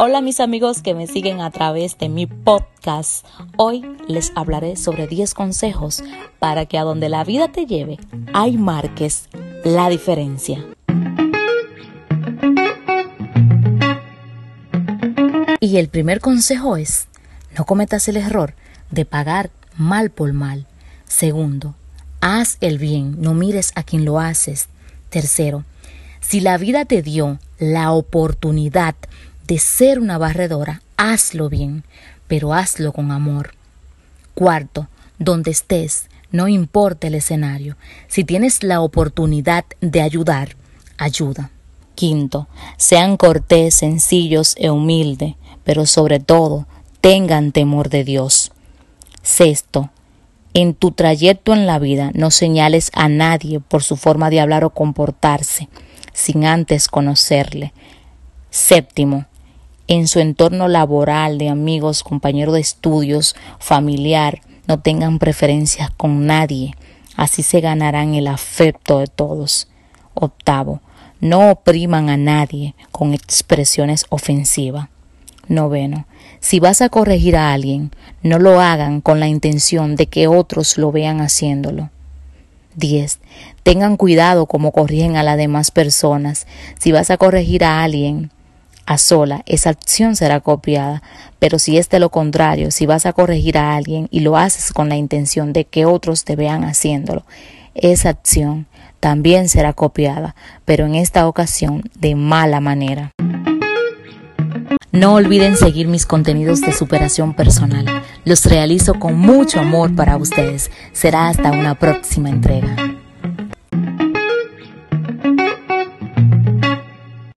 Hola mis amigos que me siguen a través de mi podcast. Hoy les hablaré sobre 10 consejos para que a donde la vida te lleve, hay marques la diferencia. Y el primer consejo es, no cometas el error de pagar mal por mal. Segundo, haz el bien, no mires a quien lo haces. Tercero, si la vida te dio la oportunidad de ser una barredora, hazlo bien, pero hazlo con amor. Cuarto, donde estés, no importa el escenario, si tienes la oportunidad de ayudar, ayuda. Quinto, sean cortés, sencillos e humildes, pero sobre todo, tengan temor de Dios. Sexto, en tu trayecto en la vida no señales a nadie por su forma de hablar o comportarse, sin antes conocerle. Séptimo, en su entorno laboral, de amigos, compañeros de estudios, familiar, no tengan preferencias con nadie. Así se ganarán el afecto de todos. Octavo, no opriman a nadie con expresiones ofensivas. Noveno, si vas a corregir a alguien, no lo hagan con la intención de que otros lo vean haciéndolo. 10. Tengan cuidado como corrigen a las demás personas. Si vas a corregir a alguien, a sola, esa acción será copiada. Pero si es de lo contrario, si vas a corregir a alguien y lo haces con la intención de que otros te vean haciéndolo, esa acción también será copiada, pero en esta ocasión de mala manera. No olviden seguir mis contenidos de superación personal. Los realizo con mucho amor para ustedes. Será hasta una próxima entrega.